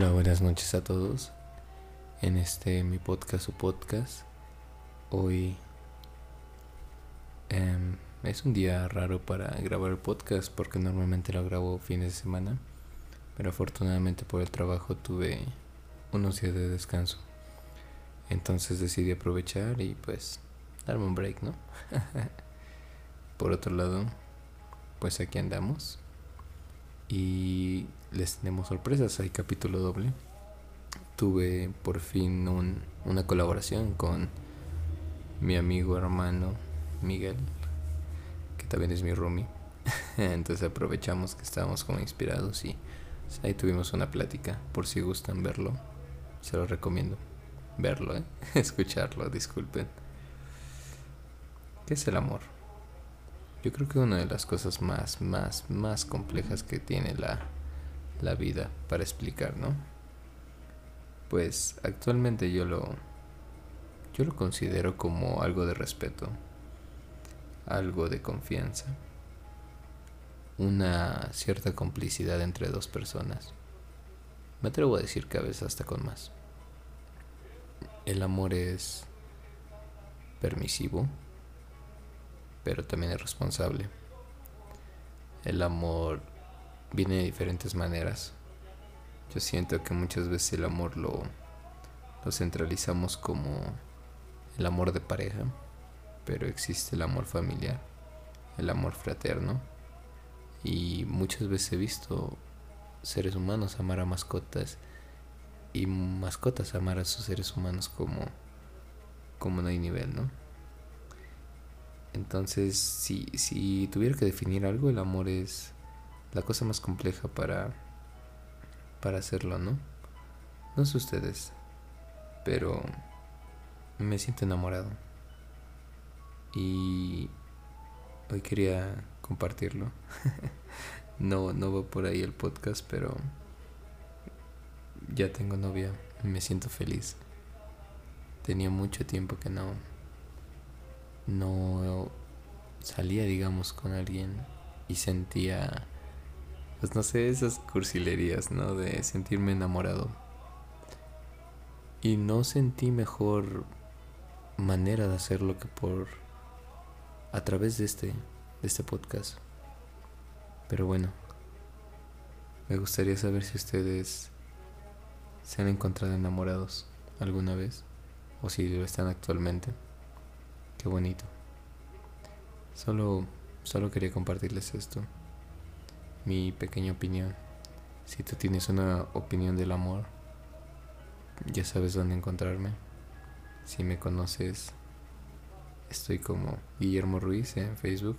Hola, buenas noches a todos. En este mi podcast o podcast, hoy em, es un día raro para grabar el podcast porque normalmente lo grabo fines de semana, pero afortunadamente por el trabajo tuve unos días de descanso. Entonces decidí aprovechar y pues darme un break, ¿no? por otro lado, pues aquí andamos y les tenemos sorpresas, hay capítulo doble. Tuve por fin un, una colaboración con mi amigo hermano Miguel, que también es mi roomie. Entonces aprovechamos que estábamos como inspirados y ahí tuvimos una plática. Por si gustan verlo, se lo recomiendo. Verlo, ¿eh? escucharlo, disculpen. ¿Qué es el amor? Yo creo que una de las cosas más, más, más complejas que tiene la, la vida para explicar, ¿no? Pues actualmente yo lo yo lo considero como algo de respeto, algo de confianza, una cierta complicidad entre dos personas. Me atrevo a decir que a veces hasta con más. El amor es permisivo, pero también es responsable. El amor viene de diferentes maneras. Yo siento que muchas veces el amor lo, centralizamos como el amor de pareja, pero existe el amor familiar, el amor fraterno. Y muchas veces he visto seres humanos amar a mascotas y mascotas amar a sus seres humanos como, como no hay nivel, ¿no? Entonces, si, si tuviera que definir algo, el amor es la cosa más compleja para, para hacerlo, ¿no? No sé ustedes, pero me siento enamorado. Y hoy quería compartirlo. no, no va por ahí el podcast, pero ya tengo novia me siento feliz. Tenía mucho tiempo que no no salía, digamos, con alguien y sentía pues no sé, esas cursilerías, ¿no? De sentirme enamorado. Y no sentí mejor manera de hacerlo que por a través de este de este podcast. Pero bueno, me gustaría saber si ustedes se han encontrado enamorados alguna vez o si lo están actualmente. Qué bonito. Solo solo quería compartirles esto mi pequeña opinión. Si tú tienes una opinión del amor, ya sabes dónde encontrarme. Si me conoces, estoy como Guillermo Ruiz en Facebook.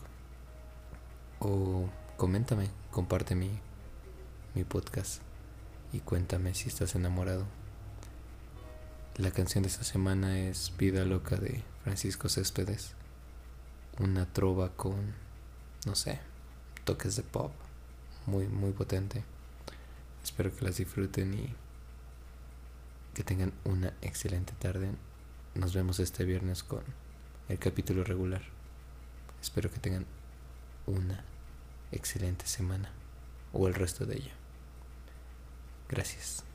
O coméntame, comparte mi, mi podcast y cuéntame si estás enamorado. La canción de esta semana es Vida Loca de Francisco Céspedes. Una trova con, no sé, toques de pop muy, muy potente. Espero que las disfruten y que tengan una excelente tarde. Nos vemos este viernes con el capítulo regular. Espero que tengan una excelente semana o el resto de ella. Gracias.